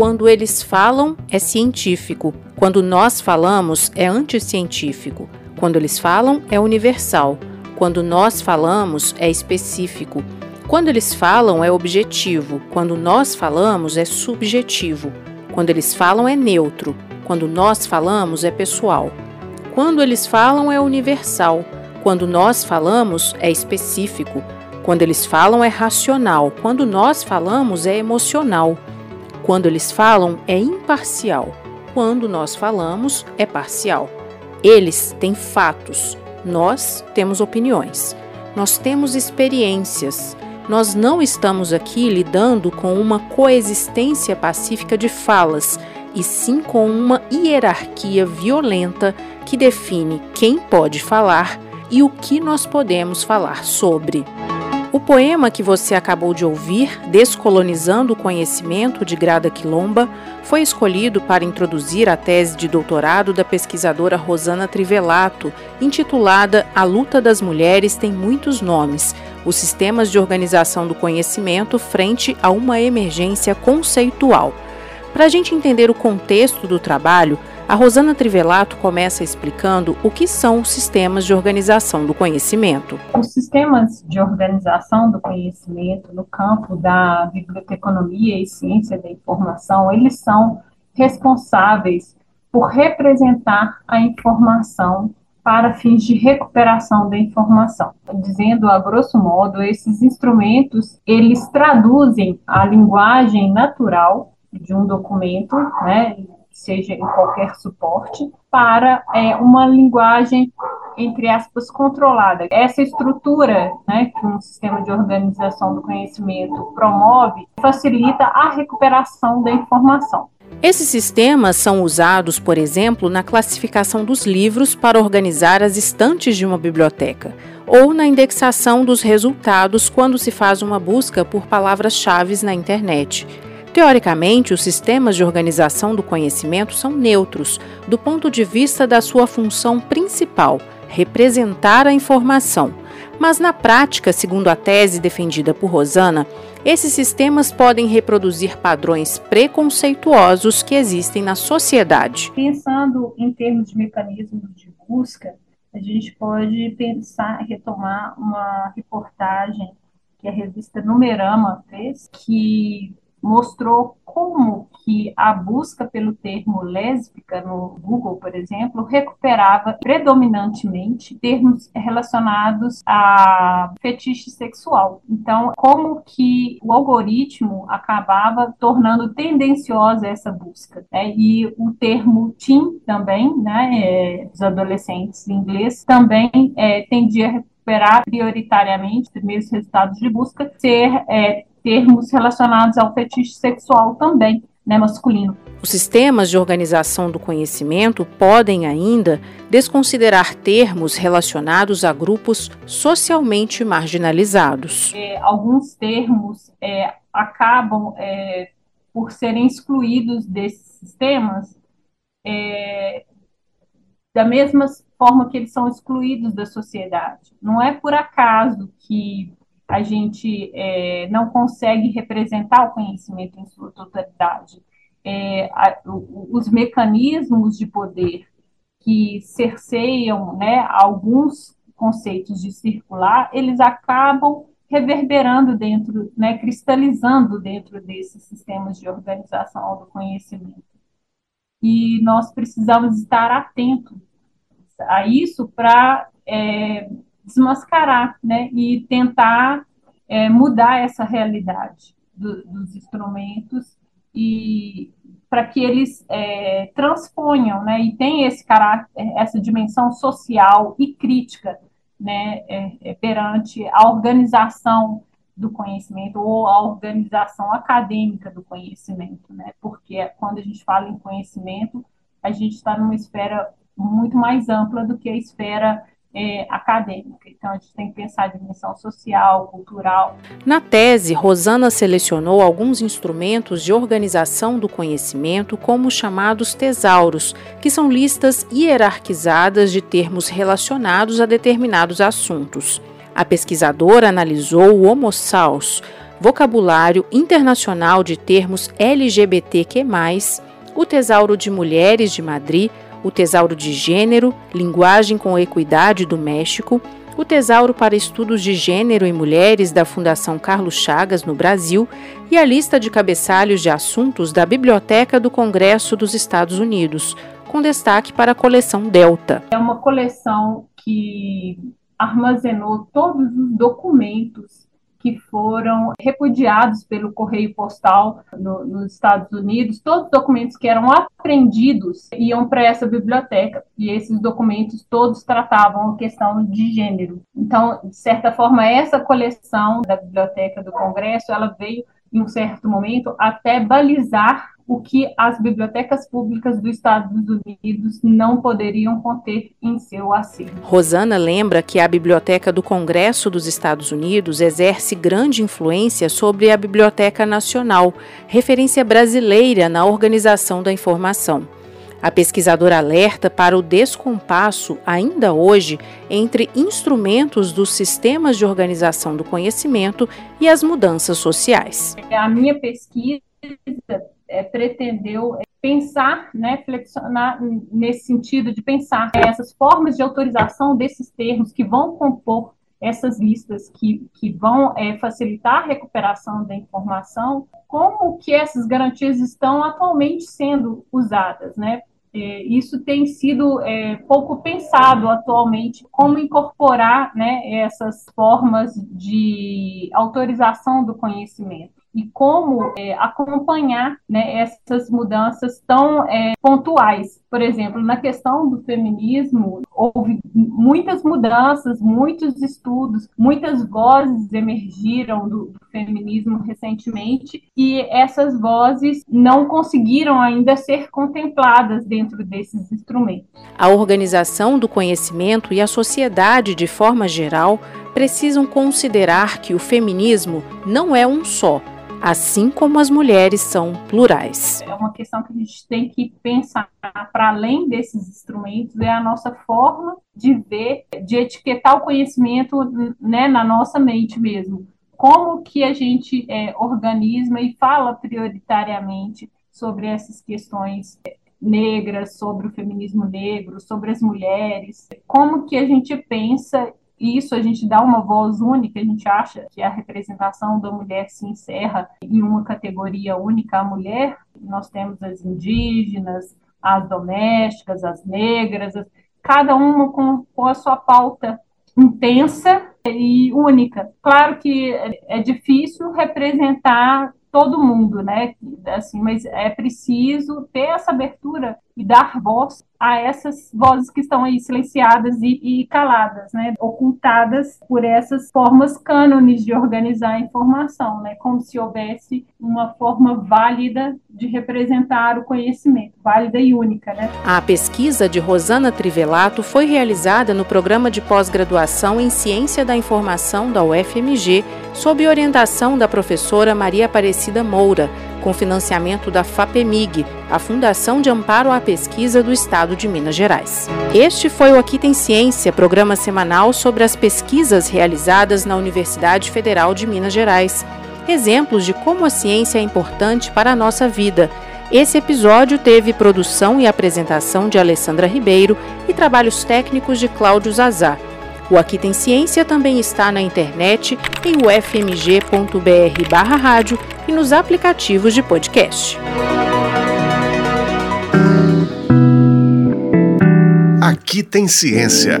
Quando eles falam, é científico. Quando nós falamos, é anticientífico. Quando eles falam, é universal. Quando nós falamos, é específico. Quando eles falam, é objetivo. Quando nós falamos, é subjetivo. Quando eles falam, é neutro. Quando nós falamos, é pessoal. Quando eles falam, é universal. Quando nós falamos, é específico. Quando eles falam, é racional. Quando nós falamos, é emocional. Quando eles falam, é imparcial. Quando nós falamos, é parcial. Eles têm fatos, nós temos opiniões. Nós temos experiências. Nós não estamos aqui lidando com uma coexistência pacífica de falas, e sim com uma hierarquia violenta que define quem pode falar e o que nós podemos falar sobre. O poema que você acabou de ouvir, Descolonizando o Conhecimento, de Grada Quilomba, foi escolhido para introduzir a tese de doutorado da pesquisadora Rosana Trivelato, intitulada A Luta das Mulheres tem muitos nomes: os sistemas de organização do conhecimento frente a uma emergência conceitual. Para a gente entender o contexto do trabalho, a Rosana Trivelato começa explicando o que são os sistemas de organização do conhecimento. Os sistemas de organização do conhecimento no campo da biblioteconomia e ciência da informação, eles são responsáveis por representar a informação para fins de recuperação da informação. Dizendo a grosso modo, esses instrumentos, eles traduzem a linguagem natural de um documento, né, seja em qualquer suporte, para é, uma linguagem, entre aspas, controlada. Essa estrutura né, que um sistema de organização do conhecimento promove facilita a recuperação da informação. Esses sistemas são usados, por exemplo, na classificação dos livros para organizar as estantes de uma biblioteca, ou na indexação dos resultados quando se faz uma busca por palavras-chave na internet. Teoricamente, os sistemas de organização do conhecimento são neutros, do ponto de vista da sua função principal, representar a informação. Mas na prática, segundo a tese defendida por Rosana, esses sistemas podem reproduzir padrões preconceituosos que existem na sociedade. Pensando em termos de mecanismos de busca, a gente pode pensar, retomar uma reportagem que a revista Numerama fez, que mostrou como que a busca pelo termo lésbica no Google, por exemplo, recuperava predominantemente termos relacionados a fetiche sexual. Então, como que o algoritmo acabava tornando tendenciosa essa busca. Né? E o termo teen também, né, é, os adolescentes em inglês, também é, tendia a recuperar prioritariamente, os primeiros resultados de busca, ser é, termos relacionados ao fetiche sexual também, né, masculino. Os sistemas de organização do conhecimento podem ainda desconsiderar termos relacionados a grupos socialmente marginalizados. É, alguns termos é, acabam é, por serem excluídos desses sistemas é, da mesma forma que eles são excluídos da sociedade. Não é por acaso que a gente é, não consegue representar o conhecimento em sua totalidade. É, a, o, os mecanismos de poder que cerceiam né, alguns conceitos de circular, eles acabam reverberando dentro, né, cristalizando dentro desses sistemas de organização do conhecimento. E nós precisamos estar atentos a isso para é, desmascarar, né, e tentar é, mudar essa realidade do, dos instrumentos e para que eles é, transponham, né, e tem esse caráter, essa dimensão social e crítica, né, é, é perante a organização do conhecimento ou a organização acadêmica do conhecimento, né, porque quando a gente fala em conhecimento, a gente está numa esfera muito mais ampla do que a esfera é, acadêmica. Então, a gente tem que pensar a dimensão social, cultural. Na tese, Rosana selecionou alguns instrumentos de organização do conhecimento, como os chamados tesauros, que são listas hierarquizadas de termos relacionados a determinados assuntos. A pesquisadora analisou o Homo Saus, vocabulário internacional de termos LGBTQ+, o Tesauro de Mulheres de Madrid, o Tesauro de Gênero, Linguagem com Equidade do México, o Tesauro para Estudos de Gênero em Mulheres da Fundação Carlos Chagas, no Brasil, e a lista de cabeçalhos de assuntos da Biblioteca do Congresso dos Estados Unidos, com destaque para a coleção Delta. É uma coleção que armazenou todos os documentos que foram repudiados pelo correio postal no, nos Estados Unidos, todos os documentos que eram apreendidos iam para essa biblioteca, e esses documentos todos tratavam a questão de gênero. Então, de certa forma, essa coleção da Biblioteca do Congresso, ela veio em um certo momento até balizar o que as bibliotecas públicas dos Estados Unidos não poderiam conter em seu acervo. Rosana lembra que a Biblioteca do Congresso dos Estados Unidos exerce grande influência sobre a Biblioteca Nacional, referência brasileira na organização da informação. A pesquisadora alerta para o descompasso, ainda hoje, entre instrumentos dos sistemas de organização do conhecimento e as mudanças sociais. A minha pesquisa é, pretendeu é, pensar, né, flexionar nesse sentido de pensar essas formas de autorização desses termos que vão compor essas listas que, que vão é, facilitar a recuperação da informação, como que essas garantias estão atualmente sendo usadas, né? É, isso tem sido é, pouco pensado atualmente, como incorporar né, essas formas de autorização do conhecimento e como é, acompanhar né, essas mudanças tão é, pontuais. Por exemplo, na questão do feminismo, houve muitas mudanças, muitos estudos, muitas vozes emergiram do, do feminismo recentemente e essas vozes não conseguiram ainda ser contempladas dentro desses instrumentos. A organização do conhecimento e a sociedade, de forma geral, precisam considerar que o feminismo não é um só assim como as mulheres são plurais. É uma questão que a gente tem que pensar para além desses instrumentos, é a nossa forma de ver, de etiquetar o conhecimento né, na nossa mente mesmo. Como que a gente é, organiza e fala prioritariamente sobre essas questões negras, sobre o feminismo negro, sobre as mulheres, como que a gente pensa e isso a gente dá uma voz única, a gente acha que a representação da mulher se encerra em uma categoria única, a mulher. Nós temos as indígenas, as domésticas, as negras, cada uma com, com a sua pauta intensa e única. Claro que é difícil representar todo mundo, né? Assim, mas é preciso ter essa abertura e dar voz a essas vozes que estão aí silenciadas e, e, caladas, né, ocultadas por essas formas cânones de organizar a informação, né, como se houvesse uma forma válida de representar o conhecimento, válida e única, né. A pesquisa de Rosana Trivelato foi realizada no programa de pós-graduação em Ciência da Informação da UFMG, sob orientação da professora Maria Aparecida Moura com financiamento da FAPEMIG, a Fundação de Amparo à Pesquisa do Estado de Minas Gerais. Este foi o Aqui Tem Ciência, programa semanal sobre as pesquisas realizadas na Universidade Federal de Minas Gerais. Exemplos de como a ciência é importante para a nossa vida. Esse episódio teve produção e apresentação de Alessandra Ribeiro e trabalhos técnicos de Cláudio Zazar. O Aqui Tem Ciência também está na internet em ufmg.br rádio e nos aplicativos de podcast. Aqui Tem Ciência.